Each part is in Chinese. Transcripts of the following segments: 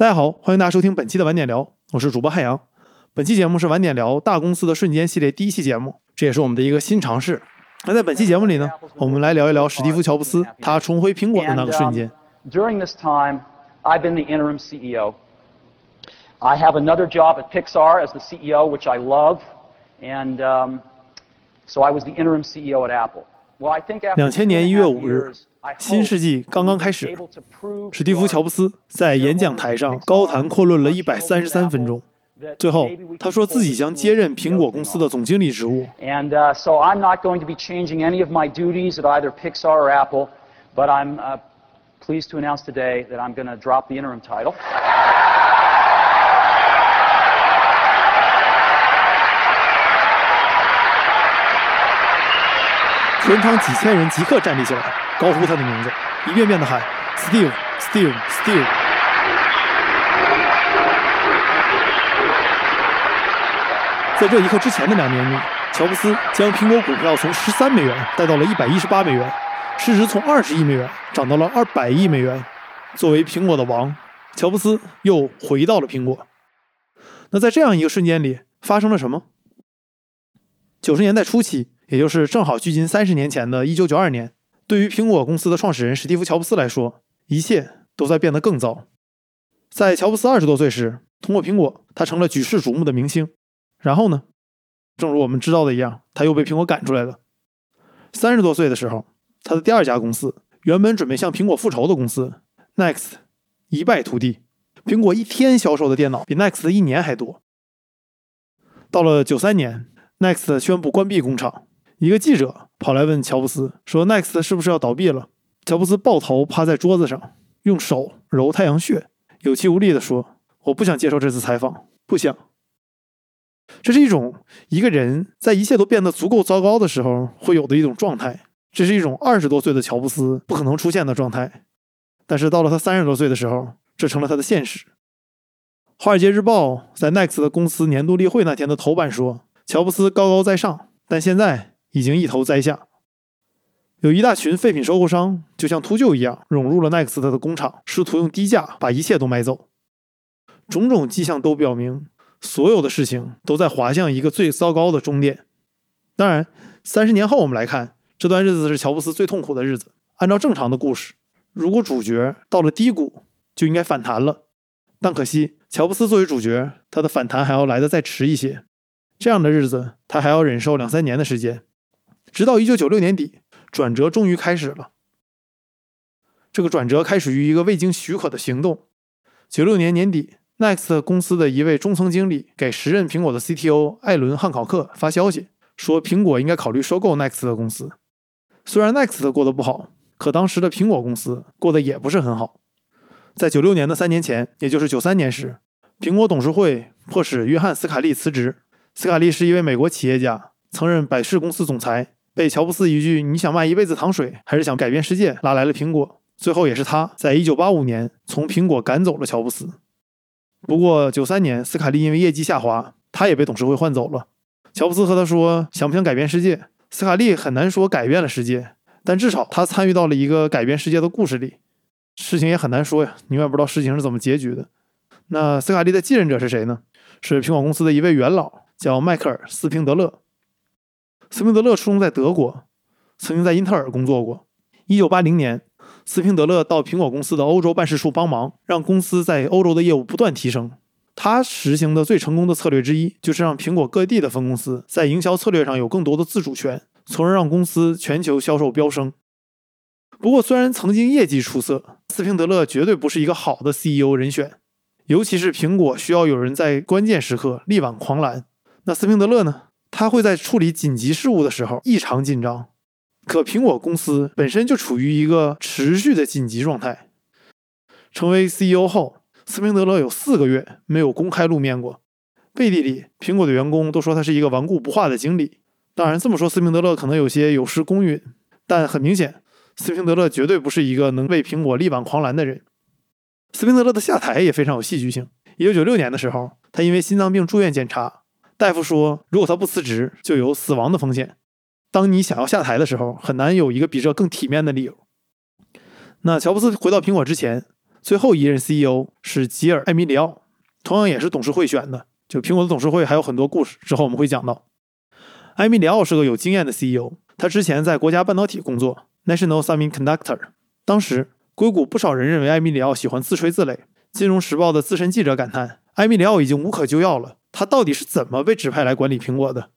大家好，欢迎大家收听本期的晚点聊，我是主播汉阳。本期节目是晚点聊大公司的瞬间系列第一期节目，这也是我们的一个新尝试。那在本期节目里呢，我们来聊一聊史蒂夫·乔布斯他重回苹果的那个瞬间。During this time, I've been the interim CEO. I have another job at Pixar as the CEO, which I love, and um, so I was the interim CEO at Apple. Well, I think 两千年一月五日新世纪刚刚开始史蒂夫·乔布斯在演讲台上高谈阔论了一百三十三分钟，最后他说自己将接任苹果公司的总经理职务。And uh, so I'm not going to be changing any of my duties at either Pixar or Apple, but I'm uh, pleased to announce today that I'm going to drop the interim title. 全场几千人即刻站立起来，高呼他的名字，一遍遍的喊 “Steve, Steve, Steve”。在这一刻之前的两年里，乔布斯将苹果股票从十三美元带到了一百一十八美元，市值从二十亿美元涨到了二百亿美元。作为苹果的王，乔布斯又回到了苹果。那在这样一个瞬间里，发生了什么？九十年代初期，也就是正好距今三十年前的1992年，对于苹果公司的创始人史蒂夫·乔布斯来说，一切都在变得更糟。在乔布斯二十多岁时，通过苹果，他成了举世瞩目的明星。然后呢，正如我们知道的一样，他又被苹果赶出来了。三十多岁的时候，他的第二家公司，原本准备向苹果复仇的公司 Next，一败涂地。苹果一天销售的电脑比 Next 一年还多。到了九三年，Next 宣布关闭工厂，一个记者跑来问乔布斯说：“Next 是不是要倒闭了？”乔布斯抱头趴在桌子上，用手揉太阳穴，有气无力地说：“我不想接受这次采访，不想。”这是一种一个人在一切都变得足够糟糕的时候会有的一种状态，这是一种二十多岁的乔布斯不可能出现的状态。但是到了他三十多岁的时候，这成了他的现实。《华尔街日报》在 Next 的公司年度例会那天的头版说：“乔布斯高高在上，但现在已经一头栽下。”有一大群废品收购商就像秃鹫一样涌入了奈克斯特的工厂，试图用低价把一切都买走。种种迹象都表明，所有的事情都在滑向一个最糟糕的终点。当然，三十年后我们来看，这段日子是乔布斯最痛苦的日子。按照正常的故事，如果主角到了低谷，就应该反弹了。但可惜，乔布斯作为主角，他的反弹还要来得再迟一些。这样的日子，他还要忍受两三年的时间，直到一九九六年底，转折终于开始了。这个转折开始于一个未经许可的行动。九六年年底，Next 公司的一位中层经理给时任苹果的 CTO 艾伦·汉考克发消息，说苹果应该考虑收购 Next 的公司。虽然 Next 过得不好，可当时的苹果公司过得也不是很好。在九六年的三年前，也就是九三年时，苹果董事会迫使约翰·斯卡利辞职。斯卡利是一位美国企业家，曾任百事公司总裁，被乔布斯一句“你想卖一辈子糖水，还是想改变世界”拉来了苹果。最后也是他在一九八五年从苹果赶走了乔布斯。不过九三年，斯卡利因为业绩下滑，他也被董事会换走了。乔布斯和他说：“想不想改变世界？”斯卡利很难说改变了世界，但至少他参与到了一个改变世界的故事里。事情也很难说呀，你永远不知道事情是怎么结局的。那斯卡利的继任者是谁呢？是苹果公司的一位元老，叫迈克尔·斯平德勒。斯宾德勒出生在德国，曾经在英特尔工作过。一九八零年，斯宾德勒到苹果公司的欧洲办事处帮忙，让公司在欧洲的业务不断提升。他实行的最成功的策略之一，就是让苹果各地的分公司在营销策略上有更多的自主权，从而让公司全球销售飙升。不过，虽然曾经业绩出色，斯宾德勒绝对不是一个好的 CEO 人选，尤其是苹果需要有人在关键时刻力挽狂澜。那斯宾德勒呢？他会在处理紧急事务的时候异常紧张，可苹果公司本身就处于一个持续的紧急状态。成为 CEO 后，斯宾德勒有四个月没有公开露面过，背地里，苹果的员工都说他是一个顽固不化的经理。当然，这么说斯宾德勒可能有些有失公允，但很明显，斯宾德勒绝对不是一个能为苹果力挽狂澜的人。斯宾德勒的下台也非常有戏剧性。一九九六年的时候，他因为心脏病住院检查，大夫说，如果他不辞职，就有死亡的风险。当你想要下台的时候，很难有一个比这更体面的理由。那乔布斯回到苹果之前，最后一任 CEO 是吉尔·艾米里奥，同样也是董事会选的。就苹果的董事会还有很多故事，之后我们会讲到。艾米里奥是个有经验的 CEO，他之前在国家半导体工作 （National Semiconductor）。当时硅谷不少人认为艾米里奥喜欢自吹自擂。金融时报的资深记者感叹：“艾米里奥已经无可救药了，他到底是怎么被指派来管理苹果的？”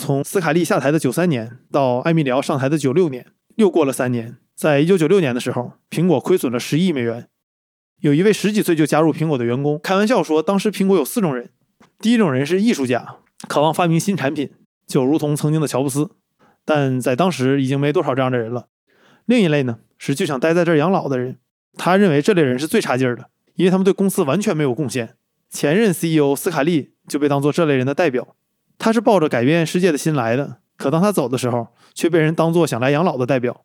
从斯卡利下台的九三年到艾米里奥上台的九六年，又过了三年。在一九九六年的时候，苹果亏损了十亿美元。有一位十几岁就加入苹果的员工开玩笑说：“当时苹果有四种人，第一种人是艺术家，渴望发明新产品，就如同曾经的乔布斯，但在当时已经没多少这样的人了。另一类呢，是就想待在这儿养老的人。他认为这类人是最差劲儿的，因为他们对公司完全没有贡献。前任 CEO 斯卡利就被当做这类人的代表。他是抱着改变世界的心来的，可当他走的时候，却被人当作想来养老的代表。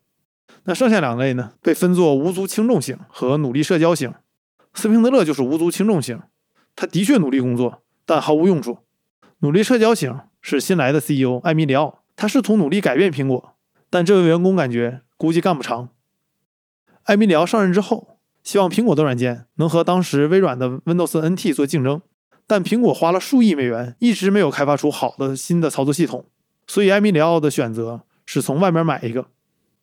那剩下两类呢，被分作无足轻重型和努力社交型。斯平德勒就是无足轻重型，他的确努力工作，但毫无用处。努力社交型是新来的 CEO 艾米里奥，他试图努力改变苹果，但这位员工感觉估计干不长。艾米里奥上任之后，希望苹果的软件能和当时微软的 Windows NT 做竞争。但苹果花了数亿美元，一直没有开发出好的新的操作系统，所以艾米里奥的选择是从外面买一个。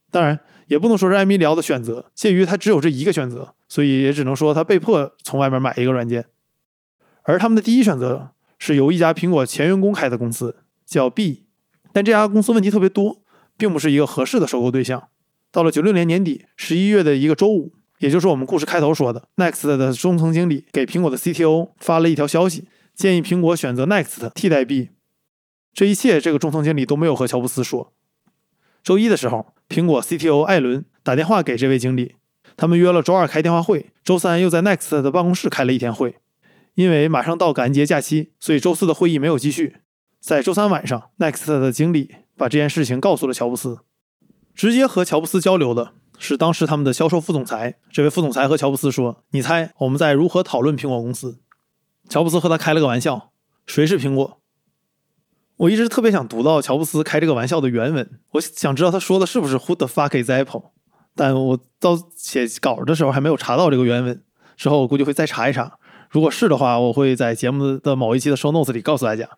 当然，也不能说是艾米里奥的选择，鉴于他只有这一个选择，所以也只能说他被迫从外面买一个软件。而他们的第一选择是由一家苹果前员工开的公司，叫 B，但这家公司问题特别多，并不是一个合适的收购对象。到了九六年年底十一月的一个周五。也就是我们故事开头说的，Next 的中层经理给苹果的 CTO 发了一条消息，建议苹果选择 Next 替代 B。这一切，这个中层经理都没有和乔布斯说。周一的时候，苹果 CTO 艾伦打电话给这位经理，他们约了周二开电话会，周三又在 Next 的办公室开了一天会。因为马上到感恩节假期，所以周四的会议没有继续。在周三晚上，Next 的经理把这件事情告诉了乔布斯，直接和乔布斯交流的。是当时他们的销售副总裁。这位副总裁和乔布斯说：“你猜我们在如何讨论苹果公司？”乔布斯和他开了个玩笑：“谁是苹果？”我一直特别想读到乔布斯开这个玩笑的原文，我想知道他说的是不是 “Who the fuck is Apple”？但我到写稿的时候还没有查到这个原文。之后我估计会再查一查，如果是的话，我会在节目的某一期的 show notes 里告诉大家。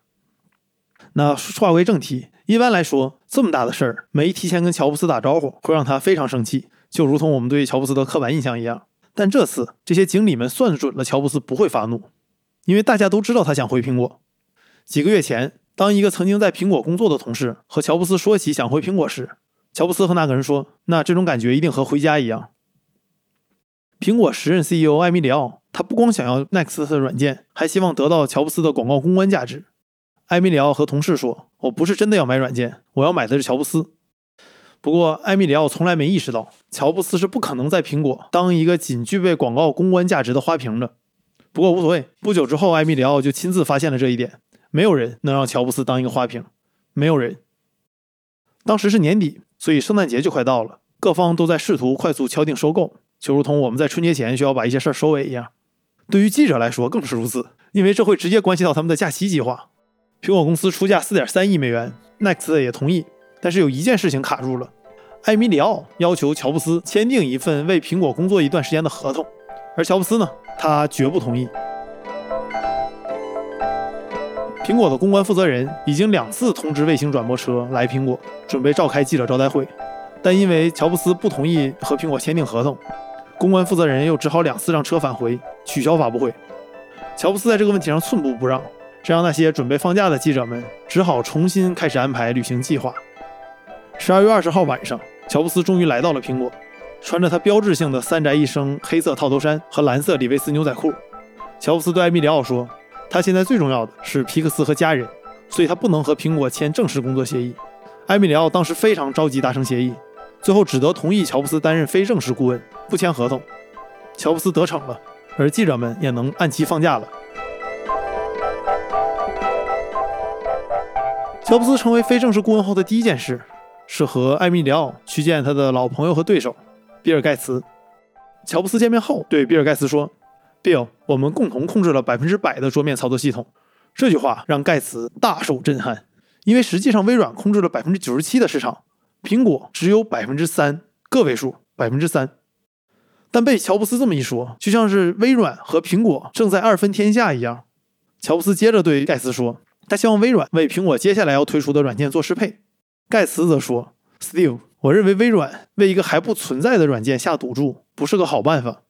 那话归正题。一般来说，这么大的事儿没提前跟乔布斯打招呼，会让他非常生气，就如同我们对乔布斯的刻板印象一样。但这次这些经理们算准了乔布斯不会发怒，因为大家都知道他想回苹果。几个月前，当一个曾经在苹果工作的同事和乔布斯说起想回苹果时，乔布斯和那个人说：“那这种感觉一定和回家一样。”苹果时任 CEO 艾米里奥，他不光想要 Next 的软件，还希望得到乔布斯的广告公关价值。埃米里奥和同事说：“我不是真的要买软件，我要买的是乔布斯。”不过，埃米里奥从来没意识到，乔布斯是不可能在苹果当一个仅具备广告公关价值的花瓶的。不过无所谓，不久之后，埃米里奥就亲自发现了这一点：没有人能让乔布斯当一个花瓶，没有人。当时是年底，所以圣诞节就快到了，各方都在试图快速敲定收购，就如同我们在春节前需要把一些事儿收尾一样。对于记者来说更是如此，因为这会直接关系到他们的假期计划。苹果公司出价四点三亿美元，Next 也同意，但是有一件事情卡住了：艾米里奥要求乔布斯签订一份为苹果工作一段时间的合同，而乔布斯呢，他绝不同意。苹果的公关负责人已经两次通知卫星转播车来苹果，准备召开记者招待会，但因为乔布斯不同意和苹果签订合同，公关负责人又只好两次让车返回，取消发布会。乔布斯在这个问题上寸步不让。这让那些准备放假的记者们只好重新开始安排旅行计划。十二月二十号晚上，乔布斯终于来到了苹果，穿着他标志性的三宅一生黑色套头衫和蓝色李维斯牛仔裤。乔布斯对艾米里奥说：“他现在最重要的是皮克斯和家人，所以他不能和苹果签正式工作协议。”艾米里奥当时非常着急达成协议，最后只得同意乔布斯担任非正式顾问，不签合同。乔布斯得逞了，而记者们也能按期放假了。乔布斯成为非正式顾问后的第一件事，是和艾米里奥去见他的老朋友和对手比尔盖茨。乔布斯见面后对比尔盖茨说：“Bill，我们共同控制了百分之百的桌面操作系统。”这句话让盖茨大受震撼，因为实际上微软控制了百分之九十七的市场，苹果只有百分之三，个位数百分之三。但被乔布斯这么一说，就像是微软和苹果正在二分天下一样。乔布斯接着对盖茨说：“他希望微软为苹果接下来要推出的软件做适配。”盖茨则说：“Steve，我认为微软为一个还不存在的软件下赌注不是个好办法。”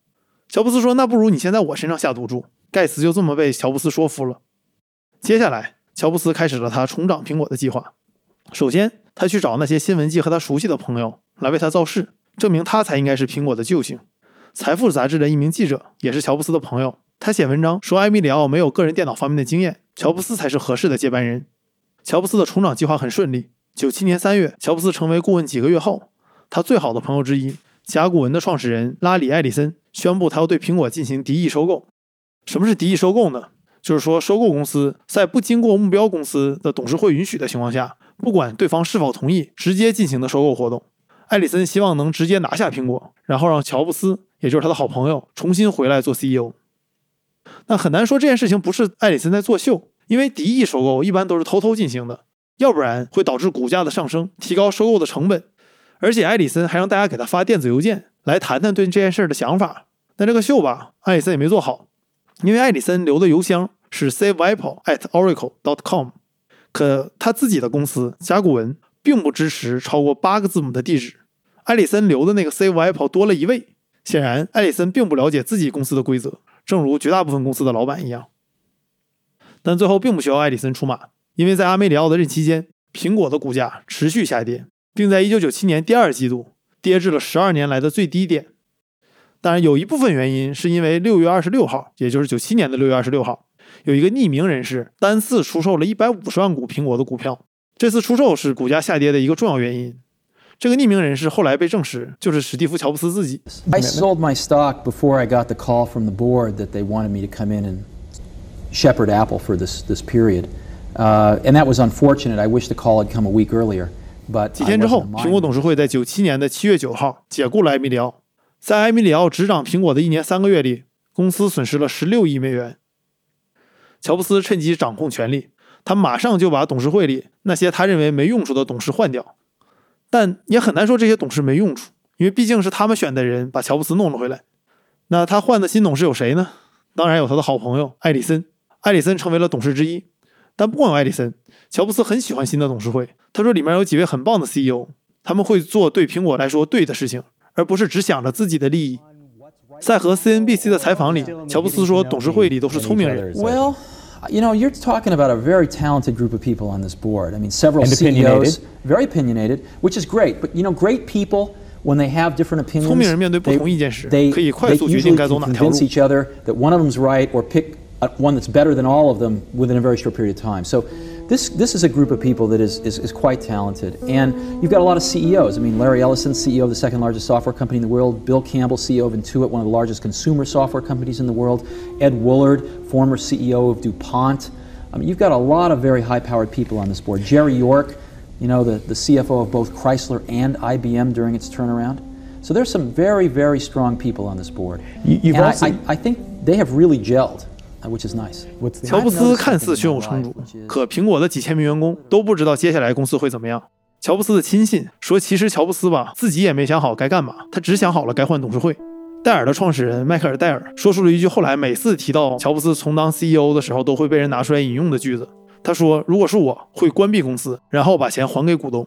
乔布斯说：“那不如你先在我身上下赌注。”盖茨就这么被乔布斯说服了。接下来，乔布斯开始了他重掌苹果的计划。首先，他去找那些新闻界和他熟悉的朋友来为他造势，证明他才应该是苹果的救星。财富杂志的一名记者也是乔布斯的朋友。他写文章说，埃米里奥没有个人电脑方面的经验，乔布斯才是合适的接班人。乔布斯的重长计划很顺利。九七年三月，乔布斯成为顾问几个月后，他最好的朋友之一甲骨文的创始人拉里·埃里森宣布，他要对苹果进行敌意收购。什么是敌意收购呢？就是说，收购公司在不经过目标公司的董事会允许的情况下，不管对方是否同意，直接进行的收购活动。埃里森希望能直接拿下苹果，然后让乔布斯，也就是他的好朋友，重新回来做 CEO。那很难说这件事情不是埃里森在作秀，因为敌意收购一般都是偷偷进行的，要不然会导致股价的上升，提高收购的成本。而且埃里森还让大家给他发电子邮件来谈谈对这件事的想法。但这个秀吧，埃里森也没做好，因为埃里森留的邮箱是 saveapple at oracle dot com，可他自己的公司甲骨文并不支持超过八个字母的地址。埃里森留的那个 saveapple 多了一位，显然埃里森并不了解自己公司的规则。正如绝大部分公司的老板一样，但最后并不需要艾里森出马，因为在阿梅里奥的任期间，苹果的股价持续下跌，并在1997年第二季度跌至了12年来的最低点。当然，有一部分原因是因为6月26号，也就是97年的6月26号，有一个匿名人士单次出售了150万股苹果的股票，这次出售是股价下跌的一个重要原因。这个匿名人士后来被证实就是史蒂夫·乔布斯自己。I sold my stock before I got the call from the board that they wanted me to come in and shepherd Apple for this this period, uh, and that was unfortunate. I wish the call had come a week earlier. But 几天之后，苹果董事会在九七年的七月九号解雇了埃米里奥。在埃米里奥执掌苹果的一年三个月里，公司损失了十六亿美元。乔布斯趁机掌控权力，他马上就把董事会里那些他认为没用处的董事换掉。但也很难说这些董事没用处，因为毕竟是他们选的人把乔布斯弄了回来。那他换的新董事有谁呢？当然有他的好朋友艾里森。艾里森成为了董事之一。但不光有艾里森，乔布斯很喜欢新的董事会。他说里面有几位很棒的 CEO，他们会做对苹果来说对的事情，而不是只想着自己的利益。在和 CNBC 的采访里，乔布斯说董事会里都是聪明人。Well. You know, you're talking about a very talented group of people on this board. I mean, several and CEOs, opinionated. very opinionated, which is great. But you know, great people when they have different opinions, 聪明人面对不同意见时， they, 可以 they 快速决 usually 定该 can 走哪条路 convince。each other that one of them's right or pick uh, one that's better than all of them within a very short period of time. So. This, this is a group of people that is, is, is quite talented. And you've got a lot of CEOs. I mean, Larry Ellison, CEO of the second largest software company in the world. Bill Campbell, CEO of Intuit, one of the largest consumer software companies in the world. Ed Woolard, former CEO of DuPont. I mean, you've got a lot of very high powered people on this board. Jerry York, you know, the, the CFO of both Chrysler and IBM during its turnaround. So there's some very, very strong people on this board. You- you've and I- I, I think they have really gelled, uh, which is nice. What's the 乔布斯看似胸有成竹，可苹果的几千名员工都不知道接下来公司会怎么样。乔布斯的亲信说，其实乔布斯吧自己也没想好该干嘛，他只想好了该换董事会。戴尔的创始人迈克尔·戴尔说出了一句后来每次提到乔布斯从当 CEO 的时候都会被人拿出来引用的句子。他说：“如果是我，会关闭公司，然后把钱还给股东。”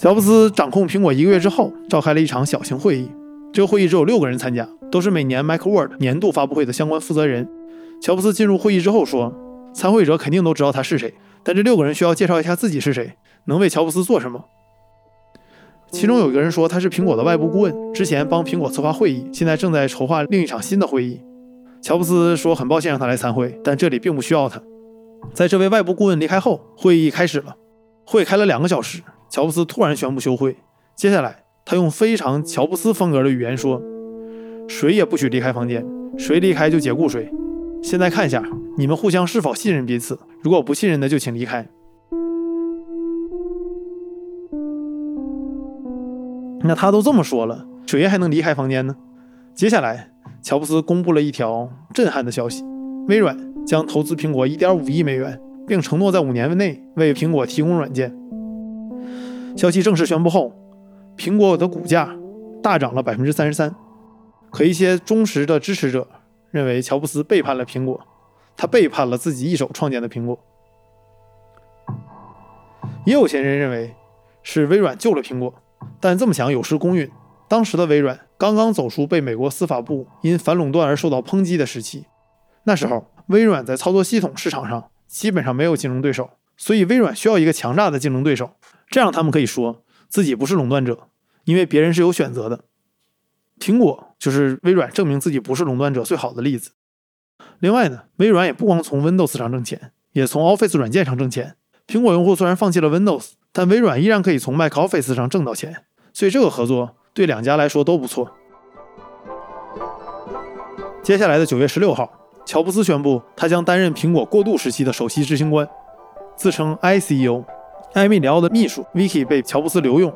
乔布斯掌控苹果一个月之后，召开了一场小型会议。这个会议只有六个人参加，都是每年 Macworld 年度发布会的相关负责人。乔布斯进入会议之后说：“参会者肯定都知道他是谁，但这六个人需要介绍一下自己是谁，能为乔布斯做什么。”其中有一个人说他是苹果的外部顾问，之前帮苹果策划会议，现在正在筹划另一场新的会议。乔布斯说很抱歉让他来参会，但这里并不需要他。在这位外部顾问离开后，会议开始了。会开了两个小时，乔布斯突然宣布休会。接下来，他用非常乔布斯风格的语言说：“谁也不许离开房间，谁离开就解雇谁。现在看一下，你们互相是否信任彼此。如果不信任的，就请离开。”那他都这么说了，谁还能离开房间呢？接下来，乔布斯公布了一条震撼的消息：微软将投资苹果1.5亿美元，并承诺在五年内为苹果提供软件。消息正式宣布后，苹果的股价大涨了百分之三十三。可一些忠实的支持者认为，乔布斯背叛了苹果，他背叛了自己一手创建的苹果。也有些人认为是微软救了苹果，但这么想有失公允。当时的微软刚刚走出被美国司法部因反垄断而受到抨击的时期，那时候微软在操作系统市场上基本上没有竞争对手，所以微软需要一个强大的竞争对手，这样他们可以说自己不是垄断者，因为别人是有选择的。苹果就是微软证明自己不是垄断者最好的例子。另外呢，微软也不光从 Windows 上挣钱，也从 Office 软件上挣钱。苹果用户虽然放弃了 Windows，但微软依然可以从 Mac Office 上挣到钱，所以这个合作对两家来说都不错。接下来的九月十六号，乔布斯宣布他将担任苹果过渡时期的首席执行官，自称 I C E O，。艾米里奥的秘书 Vicky 被乔布斯留用，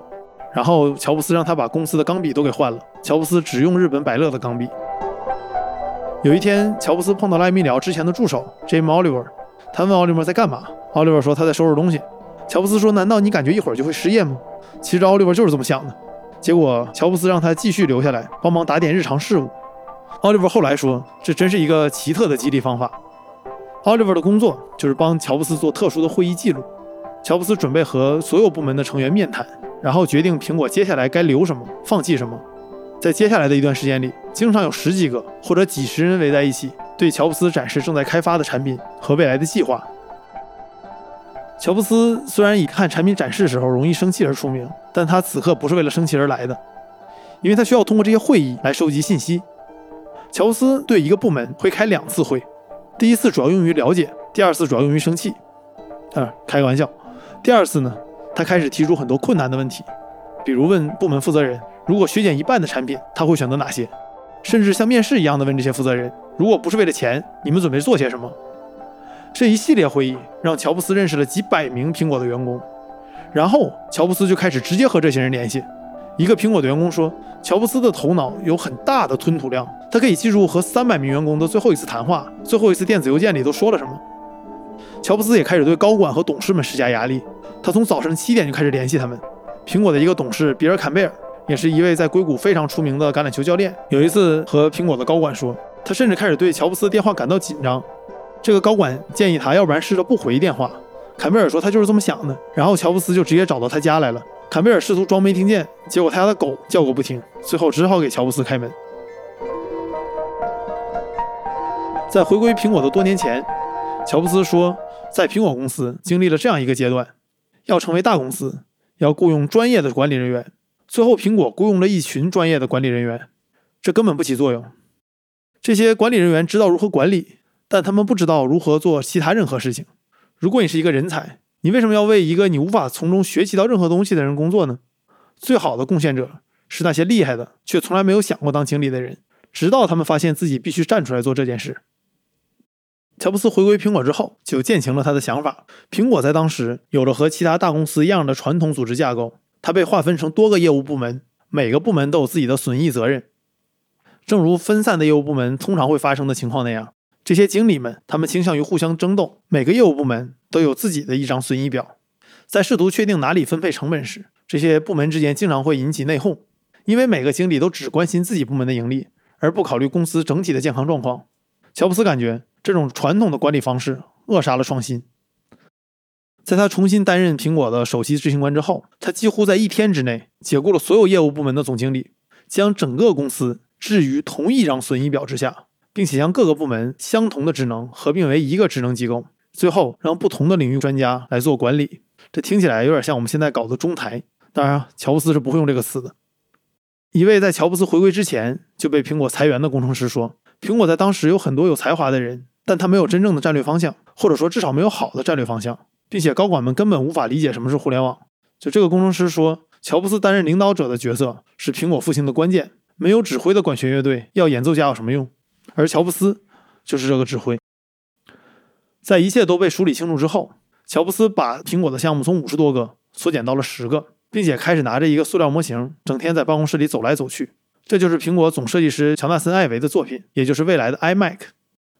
然后乔布斯让他把公司的钢笔都给换了，乔布斯只用日本百乐的钢笔。有一天，乔布斯碰到了艾米里奥之前的助手 Jim Oliver，他问奥利弗在干嘛。奥利弗说他在收拾东西。乔布斯说：“难道你感觉一会儿就会失业吗？”其实奥利弗就是这么想的。结果乔布斯让他继续留下来帮忙打点日常事务。奥利弗后来说：“这真是一个奇特的激励方法。”奥利弗的工作就是帮乔布斯做特殊的会议记录。乔布斯准备和所有部门的成员面谈，然后决定苹果接下来该留什么，放弃什么。在接下来的一段时间里，经常有十几个或者几十人围在一起，对乔布斯展示正在开发的产品和未来的计划。乔布斯虽然以看产品展示时候容易生气而出名，但他此刻不是为了生气而来的，因为他需要通过这些会议来收集信息。乔布斯对一个部门会开两次会，第一次主要用于了解，第二次主要用于生气。啊，开个玩笑。第二次呢，他开始提出很多困难的问题，比如问部门负责人，如果削减一半的产品，他会选择哪些？甚至像面试一样的问这些负责人，如果不是为了钱，你们准备做些什么？这一系列会议让乔布斯认识了几百名苹果的员工，然后乔布斯就开始直接和这些人联系。一个苹果的员工说：“乔布斯的头脑有很大的吞吐量，他可以记住和三百名员工的最后一次谈话，最后一次电子邮件里都说了什么。”乔布斯也开始对高管和董事们施加压力，他从早上七点就开始联系他们。苹果的一个董事比尔·坎贝尔也是一位在硅谷非常出名的橄榄球教练，有一次和苹果的高管说，他甚至开始对乔布斯的电话感到紧张。这个高管建议他，要不然试着不回电话。坎贝尔说他就是这么想的。然后乔布斯就直接找到他家来了。坎贝尔试图装没听见，结果他家的狗叫个不停，最后只好给乔布斯开门。在回归苹果的多年前，乔布斯说，在苹果公司经历了这样一个阶段：要成为大公司，要雇佣专业的管理人员。最后，苹果雇佣了一群专业的管理人员，这根本不起作用。这些管理人员知道如何管理。但他们不知道如何做其他任何事情。如果你是一个人才，你为什么要为一个你无法从中学习到任何东西的人工作呢？最好的贡献者是那些厉害的却从来没有想过当经理的人，直到他们发现自己必须站出来做这件事。乔布斯回归苹果之后，就践行了他的想法。苹果在当时有着和其他大公司一样的传统组织架构，它被划分成多个业务部门，每个部门都有自己的损益责任。正如分散的业务部门通常会发生的情况那样。这些经理们，他们倾向于互相争斗。每个业务部门都有自己的一张损益表，在试图确定哪里分配成本时，这些部门之间经常会引起内讧，因为每个经理都只关心自己部门的盈利，而不考虑公司整体的健康状况。乔布斯感觉这种传统的管理方式扼杀了创新。在他重新担任苹果的首席执行官之后，他几乎在一天之内解雇了所有业务部门的总经理，将整个公司置于同一张损益表之下。并且将各个部门相同的职能合并为一个职能机构，最后让不同的领域专家来做管理。这听起来有点像我们现在搞的中台。当然，乔布斯是不会用这个词的。一位在乔布斯回归之前就被苹果裁员的工程师说：“苹果在当时有很多有才华的人，但他没有真正的战略方向，或者说至少没有好的战略方向，并且高管们根本无法理解什么是互联网。”就这个工程师说：“乔布斯担任领导者的角色是苹果复兴的关键，没有指挥的管弦乐队要演奏家有什么用？”而乔布斯就是这个指挥。在一切都被梳理清楚之后，乔布斯把苹果的项目从五十多个缩减到了十个，并且开始拿着一个塑料模型，整天在办公室里走来走去。这就是苹果总设计师乔纳森·艾维的作品，也就是未来的 iMac。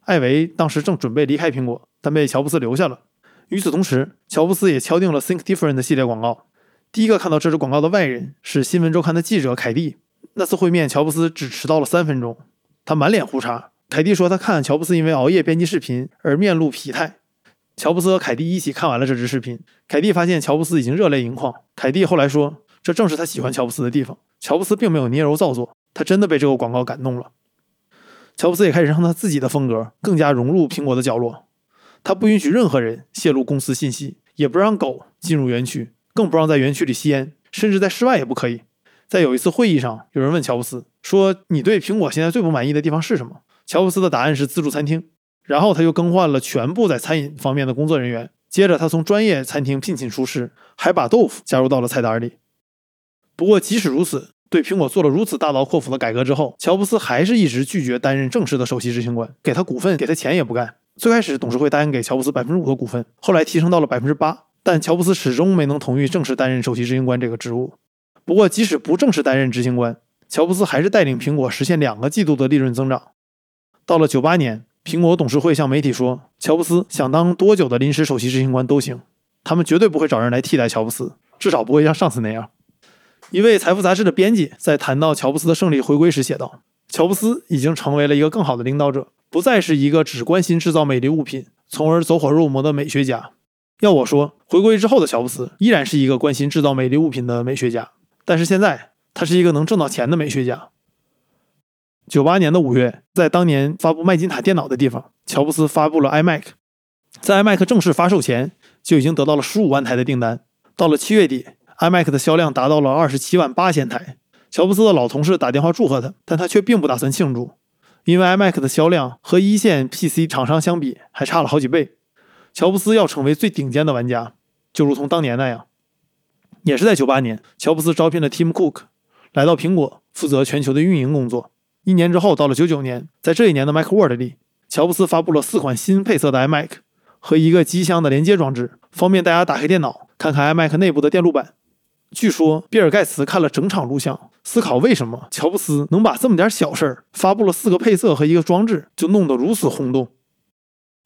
艾维当时正准备离开苹果，但被乔布斯留下了。与此同时，乔布斯也敲定了 Think Different 系列广告。第一个看到这支广告的外人是新闻周刊的记者凯蒂。那次会面，乔布斯只迟到了三分钟，他满脸胡茬。凯蒂说他看乔布斯因为熬夜编辑视频而面露疲态。乔布斯和凯蒂一起看完了这支视频，凯蒂发现乔布斯已经热泪盈眶。凯蒂后来说，这正是他喜欢乔布斯的地方。乔布斯并没有捏柔造作，他真的被这个广告感动了。乔布斯也开始让他自己的风格更加融入苹果的角落。他不允许任何人泄露公司信息，也不让狗进入园区，更不让在园区里吸烟，甚至在室外也不可以。在有一次会议上，有人问乔布斯说：“你对苹果现在最不满意的地方是什么？”乔布斯的答案是自助餐厅。然后他又更换了全部在餐饮方面的工作人员。接着他从专业餐厅聘请厨师，还把豆腐加入到了菜单里。不过即使如此，对苹果做了如此大刀阔斧的改革之后，乔布斯还是一直拒绝担任正式的首席执行官，给他股份，给他钱也不干。最开始董事会答应给乔布斯百分之五的股份，后来提升到了百分之八，但乔布斯始终没能同意正式担任首席执行官这个职务。不过即使不正式担任执行官，乔布斯还是带领苹果实现两个季度的利润增长。到了九八年，苹果董事会向媒体说，乔布斯想当多久的临时首席执行官都行，他们绝对不会找人来替代乔布斯，至少不会像上次那样。一位财富杂志的编辑在谈到乔布斯的胜利回归时写道：“乔布斯已经成为了一个更好的领导者。”不再是一个只关心制造美丽物品，从而走火入魔的美学家。要我说，回归之后的乔布斯依然是一个关心制造美丽物品的美学家，但是现在他是一个能挣到钱的美学家。九八年的五月，在当年发布麦金塔电脑的地方，乔布斯发布了 iMac。在 iMac 正式发售前，就已经得到了十五万台的订单。到了七月底，iMac 的销量达到了二十七万八千台。乔布斯的老同事打电话祝贺他，但他却并不打算庆祝。因为 iMac 的销量和一线 PC 厂商相比还差了好几倍，乔布斯要成为最顶尖的玩家，就如同当年那样。也是在98年，乔布斯招聘了 Tim Cook 来到苹果，负责全球的运营工作。一年之后，到了99年，在这一年的 Macworld 里，乔布斯发布了四款新配色的 iMac 和一个机箱的连接装置，方便大家打开电脑看看 iMac 内部的电路板。据说，比尔盖茨看了整场录像，思考为什么乔布斯能把这么点小事儿发布了四个配色和一个装置，就弄得如此轰动。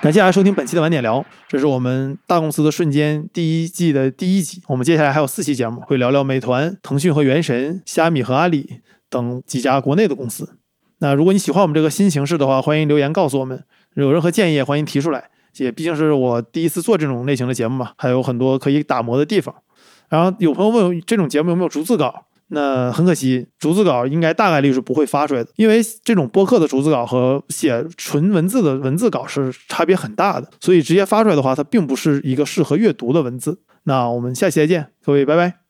感谢大家收听本期的晚点聊，这是我们大公司的瞬间第一季的第一集。我们接下来还有四期节目，会聊聊美团、腾讯和原神、虾米和阿里等几家国内的公司。那如果你喜欢我们这个新形式的话，欢迎留言告诉我们。有任何建议，也欢迎提出来。也毕竟是我第一次做这种类型的节目嘛，还有很多可以打磨的地方。然后有朋友问这种节目有没有逐字稿？那很可惜，逐字稿应该大概率是不会发出来的，因为这种播客的逐字稿和写纯文字的文字稿是差别很大的，所以直接发出来的话，它并不是一个适合阅读的文字。那我们下期再见，各位，拜拜。